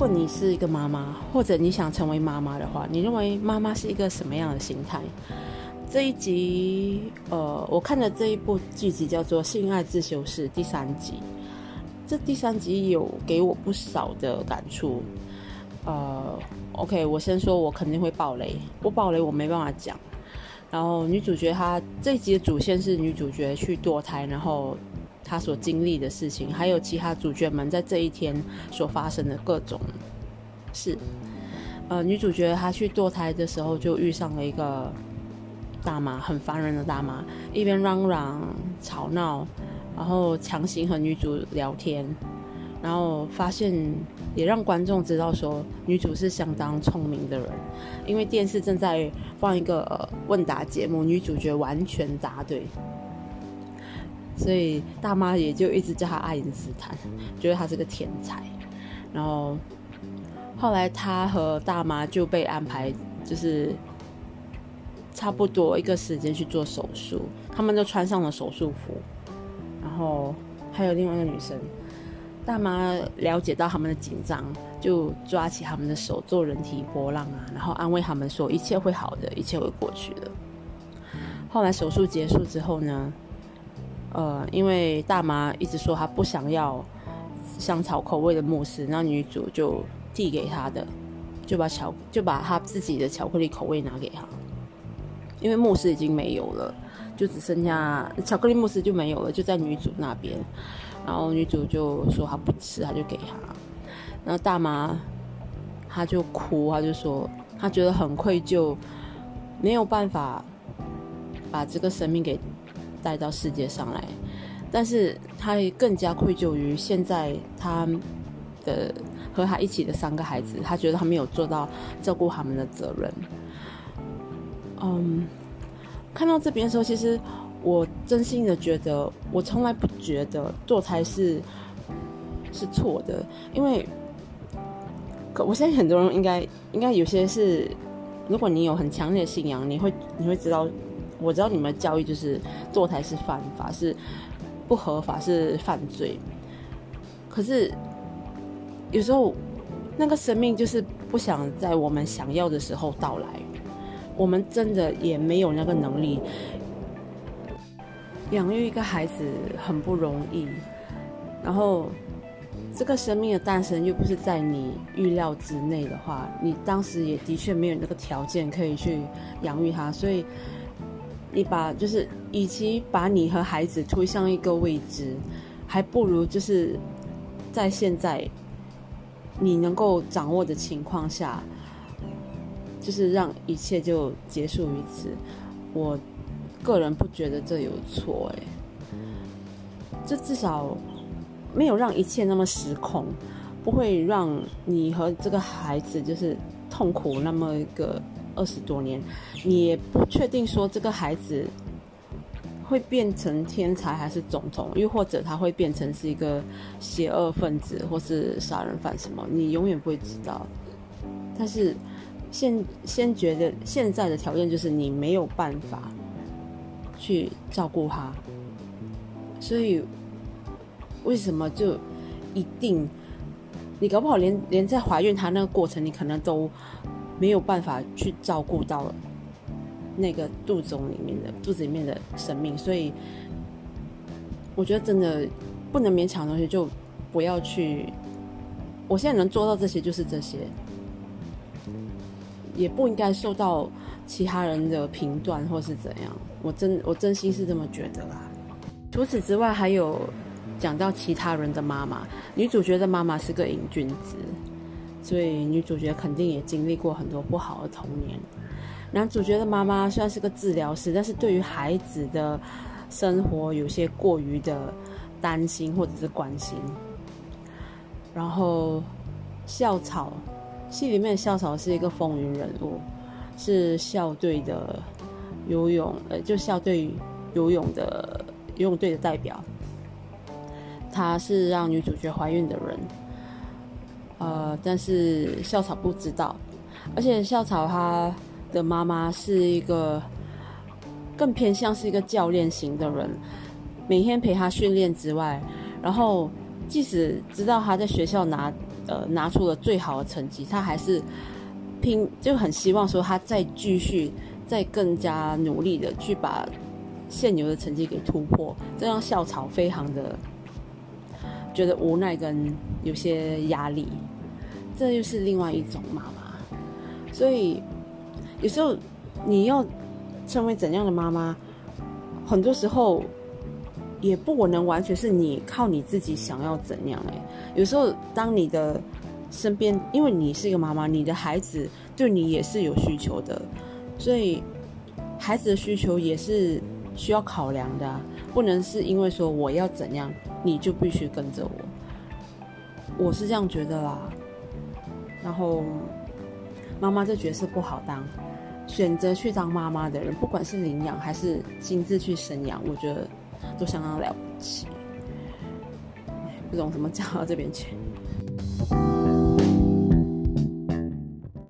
果你是一个妈妈，或者你想成为妈妈的话，你认为妈妈是一个什么样的心态？这一集，呃，我看的这一部剧集叫做《性爱自修室》第三集。这第三集有给我不少的感触。呃，OK，我先说，我肯定会爆雷。不爆雷，我没办法讲。然后女主角她这一集的主线是女主角去堕胎，然后他所经历的事情，还有其他主角们在这一天所发生的各种事。呃，女主角她去堕胎的时候就遇上了一个。大妈很烦人的大妈，一边嚷嚷吵闹，然后强行和女主聊天，然后发现也让观众知道说女主是相当聪明的人，因为电视正在放一个问答节目，女主角完全答对，所以大妈也就一直叫他爱因斯坦，觉得他是个天才。然后后来他和大妈就被安排就是。差不多一个时间去做手术，他们都穿上了手术服，然后还有另外一个女生，大妈了解到他们的紧张，就抓起他们的手做人体波浪啊，然后安慰他们说一切会好的，一切会过去的。后来手术结束之后呢，呃，因为大妈一直说她不想要香草口味的慕斯，那女主就递给她的，就把巧就把她自己的巧克力口味拿给她。因为慕斯已经没有了，就只剩下巧克力慕斯就没有了，就在女主那边。然后女主就说她不吃，她就给她。然后大妈她就哭，她就说她觉得很愧疚，没有办法把这个生命给带到世界上来。但是他也更加愧疚于现在他的和他一起的三个孩子，他觉得他没有做到照顾他们的责任。嗯，看到这边的时候，其实我真心的觉得，我从来不觉得堕胎是是错的，因为可我相信很多人应该应该有些是，如果你有很强烈的信仰，你会你会知道，我知道你们教育就是堕胎是犯法，是不合法，是犯罪。可是有时候那个生命就是不想在我们想要的时候到来。我们真的也没有那个能力养育一个孩子，很不容易。然后，这个生命的诞生又不是在你预料之内的话，你当时也的确没有那个条件可以去养育他。所以，你把就是，与其把你和孩子推向一个未知，还不如就是在现在你能够掌握的情况下。就是让一切就结束于此，我个人不觉得这有错哎，这至少没有让一切那么失控，不会让你和这个孩子就是痛苦那么一个二十多年，你也不确定说这个孩子会变成天才还是总统，又或者他会变成是一个邪恶分子或是杀人犯什么，你永远不会知道，但是。先先觉得现在的条件就是你没有办法去照顾他，所以为什么就一定你搞不好连连在怀孕他那个过程你可能都没有办法去照顾到那个肚子里面的肚子里面的生命，所以我觉得真的不能勉强的东西就不要去。我现在能做到这些就是这些。也不应该受到其他人的评断或是怎样，我真我真心是这么觉得啦。除此之外，还有讲到其他人的妈妈，女主角的妈妈是个瘾君子，所以女主角肯定也经历过很多不好的童年。男主角的妈妈虽然是个治疗师，但是对于孩子的生活有些过于的担心或者是关心。然后校草。戏里面的校草是一个风云人物，是校队的游泳，呃，就校队游泳的游泳队的代表。他是让女主角怀孕的人，呃，但是校草不知道，而且校草他的妈妈是一个更偏向是一个教练型的人，每天陪他训练之外，然后即使知道他在学校拿。呃拿出了最好的成绩，他还是拼就很希望说他再继续再更加努力的去把现有的成绩给突破，这让校草非常的觉得无奈跟有些压力，这又是另外一种妈妈，所以有时候你要成为怎样的妈妈，很多时候。也不能完全是你靠你自己想要怎样哎，有时候当你的身边，因为你是一个妈妈，你的孩子对你也是有需求的，所以孩子的需求也是需要考量的，不能是因为说我要怎样，你就必须跟着我，我是这样觉得啦。然后妈妈这角色不好当，选择去当妈妈的人，不管是领养还是亲自去生养，我觉得。都相当了不起，不懂怎么讲到这边去。